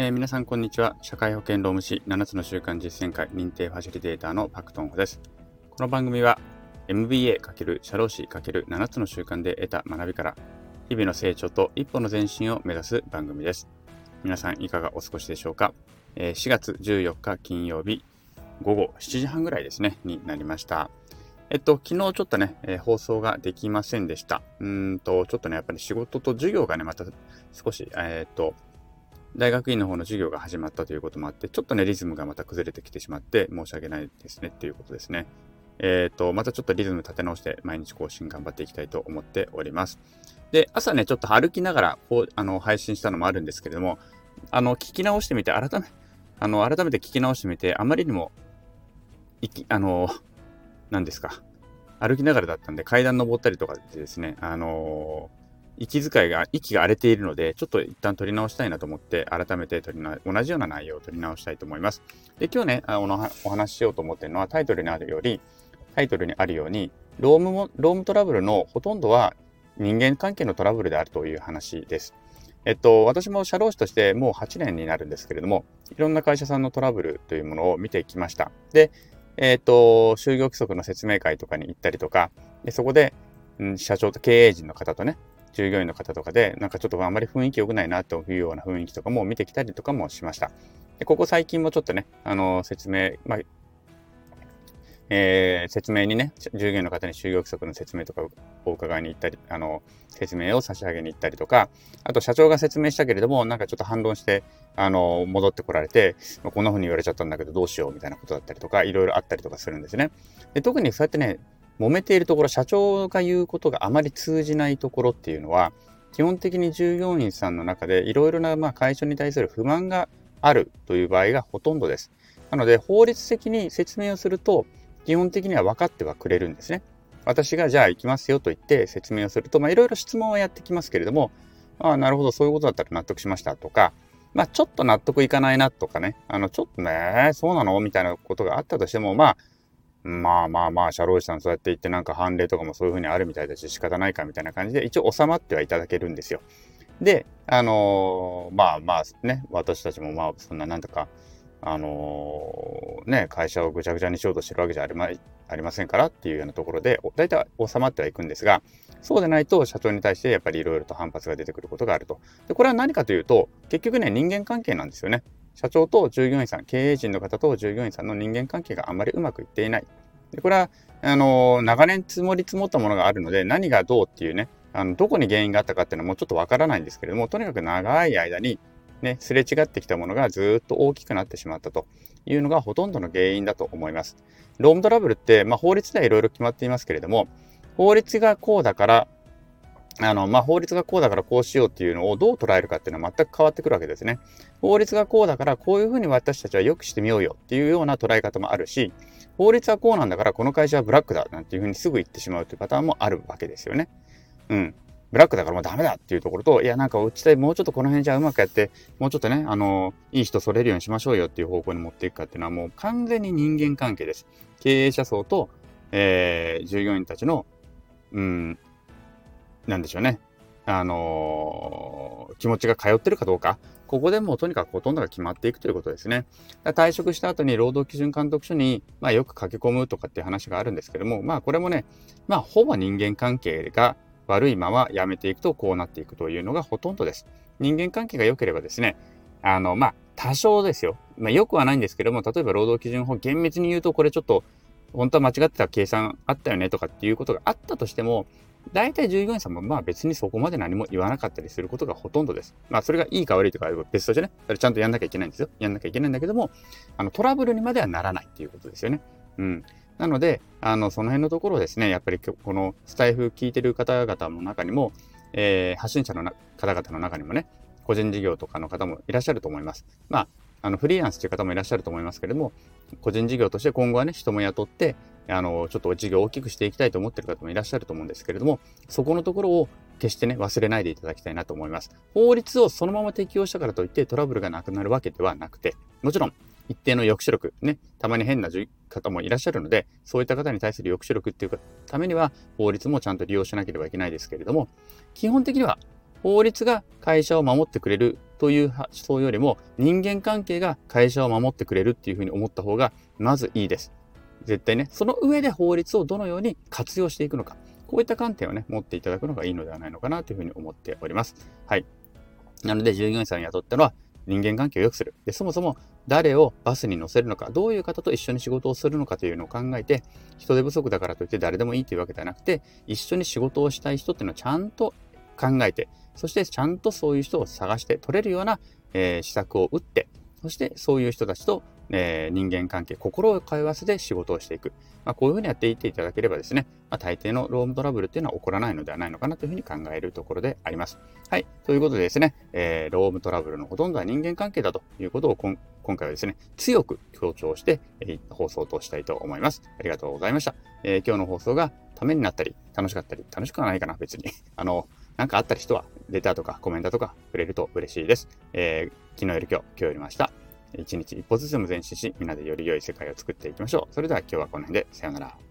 えー、皆さんこんにちは。社会保険労務士7つの習慣実践会認定ファシリテーターのパクトンホです。この番組は MBA× 社労士 ×7 つの習慣で得た学びから日々の成長と一歩の前進を目指す番組です。皆さんいかがお過ごしでしょうか、えー、4月14日金曜日午後7時半ぐらいですね、になりました。えっと、昨日ちょっとね、えー、放送ができませんでした。うんと、ちょっとね、やっぱり仕事と授業がね、また少し、えー、っと、大学院の方の授業が始まったということもあって、ちょっとね、リズムがまた崩れてきてしまって、申し訳ないですねっていうことですね。えっ、ー、と、またちょっとリズム立て直して毎日更新頑張っていきたいと思っております。で、朝ね、ちょっと歩きながらこうあの配信したのもあるんですけれども、あの、聞き直してみて、改め、あの、改めて聞き直してみて、あまりにも、いき、あの、何ですか。歩きながらだったんで、階段登ったりとかでですね、あの息遣いが、息が荒れているので、ちょっと一旦取り直したいなと思って、改めて取りな同じような内容を取り直したいと思います。で、今日ね、あのお話ししようと思っているのは、タイトルにあるより、タイトルにあるように、ロームも、ロームトラブルのほとんどは人間関係のトラブルであるという話です。えっと、私も社労士としてもう8年になるんですけれども、いろんな会社さんのトラブルというものを見てきました。で、えっと、就業規則の説明会とかに行ったりとか、でそこで、うん、社長と経営陣の方とね、従業員の方とかで、なんかちょっとあんまり雰囲気良くないなというような雰囲気とかも見てきたりとかもしました。でここ最近もちょっとね、あの、説明、まあ、えー、説明にね、従業員の方に就業規則の説明とかをお伺いに行ったり、あの、説明を差し上げに行ったりとか、あと社長が説明したけれども、なんかちょっと反論して、あの、戻ってこられてま、こんな風に言われちゃったんだけどどうしようみたいなことだったりとか、いろいろあったりとかするんですね。で特にそうやってね、揉めているところ、社長が言うことがあまり通じないところっていうのは、基本的に従業員さんの中でいろいろなまあ会社に対する不満があるという場合がほとんどです。なので、法律的に説明をすると、基本的には分かってはくれるんですね。私がじゃあ行きますよと言って説明をすると、いろいろ質問はやってきますけれども、ああ、なるほど、そういうことだったら納得しましたとか、まあちょっと納得いかないなとかね、あの、ちょっとね、そうなの？みたいなことがあったとしても、まあ、まあまあまあ、社労士さんそうやって言ってなんか判例とかもそういうふうにあるみたいだし仕方ないかみたいな感じで一応収まってはいただけるんですよ。で、あのー、まあまあね、私たちもまあそんななんとか、あのー、ね、会社をぐちゃぐちゃにしようとしてるわけじゃありまありませんからっていうようなところで、大体収まってはいくんですが、そうでないと社長に対してやっぱりいろいろと反発が出てくることがあると。で、これは何かというと、結局ね、人間関係なんですよね。社長と従業員さん、経営陣の方と従業員さんの人間関係があまりうまくいっていない。でこれは、あの、長年積もり積もったものがあるので、何がどうっていうね、あのどこに原因があったかっていうのはもうちょっとわからないんですけれども、とにかく長い間に、ね、すれ違ってきたものがずっと大きくなってしまったというのがほとんどの原因だと思います。ロームトラブルって、まあ、法律ではいろいろ決まっていますけれども、法律がこうだからあの、まあ、法律がこうだからこうしようっていうのをどう捉えるかっていうのは全く変わってくるわけですね。法律がこうだからこういうふうに私たちは良くしてみようよっていうような捉え方もあるし、法律はこうなんだからこの会社はブラックだなんていうふうにすぐ言ってしまうというパターンもあるわけですよね。うん。ブラックだからもうダメだっていうところと、いや、なんかうちでもうちょっとこの辺じゃうまくやって、もうちょっとね、あの、いい人それるようにしましょうよっていう方向に持っていくかっていうのはもう完全に人間関係です。経営者層と、えー、従業員たちの、うん、なんでしょうね。あのー、気持ちが通ってるかどうか、ここでもうとにかくほとんどが決まっていくということですね。退職した後に労働基準監督署に、まあ、よく駆け込むとかっていう話があるんですけども、まあこれもね、まあほぼ人間関係が悪いままやめていくとこうなっていくというのがほとんどです。人間関係が良ければですね、あの、まあ多少ですよ。まあよくはないんですけども、例えば労働基準法厳密に言うとこれちょっと本当は間違ってた計算あったよねとかっていうことがあったとしても、大体従業員さんもまあ別にそこまで何も言わなかったりすることがほとんどです。まあそれがいいか悪いとか別としてね、それちゃんとやんなきゃいけないんですよ。やんなきゃいけないんだけども、あのトラブルにまではならないっていうことですよね。うん。なので、あの、その辺のところですね、やっぱりこのスタイフ聞いてる方々の中にも、えー、発信者の方々の中にもね、個人事業とかの方もいらっしゃると思います。まあ、あのフリーランスという方もいらっしゃると思いますけれども、個人事業として今後はね、人も雇って、あの、ちょっと事業を大きくしていきたいと思ってる方もいらっしゃると思うんですけれども、そこのところを決してね、忘れないでいただきたいなと思います。法律をそのまま適用したからといってトラブルがなくなるわけではなくて、もちろん、一定の抑止力、ね、たまに変な方もいらっしゃるので、そういった方に対する抑止力っていうためには、法律もちゃんと利用しなければいけないですけれども、基本的には法律が会社を守ってくれるという発想よりも人間関係が会社を守ってくれるっていうふうに思った方がまずいいです。絶対ね、その上で法律をどのように活用していくのか。こういった観点をね、持っていただくのがいいのではないのかなというふうに思っております。はい。なので、従業員さんに雇ったのは、人間関係を良くする。で、そもそも誰をバスに乗せるのか、どういう方と一緒に仕事をするのかというのを考えて、人手不足だからといって誰でもいいというわけではなくて、一緒に仕事をしたい人っていうのをちゃんと考えて、そしてちゃんとそういう人を探して取れるような、えー、施策を打って、そしてそういう人たちとえー、人間関係、心を通わせて仕事をしていく。まあ、こういうふうにやっていっていただければですね、まあ、大抵のロームトラブルっていうのは起こらないのではないのかなというふうに考えるところであります。はい。ということでですね、えー、ロームトラブルのほとんどは人間関係だということを今回はですね、強く強調して、えー、放送としたいと思います。ありがとうございました。えー、今日の放送がためになったり、楽しかったり、楽しくはないかな、別に。あの、なんかあったり人は、レターとかコメントとかくれると嬉しいです。えー、昨日より今日、今日よりました。一日一歩ずつでも前進し、みんなでより良い世界を作っていきましょう。それでは今日はこの辺で、さようなら。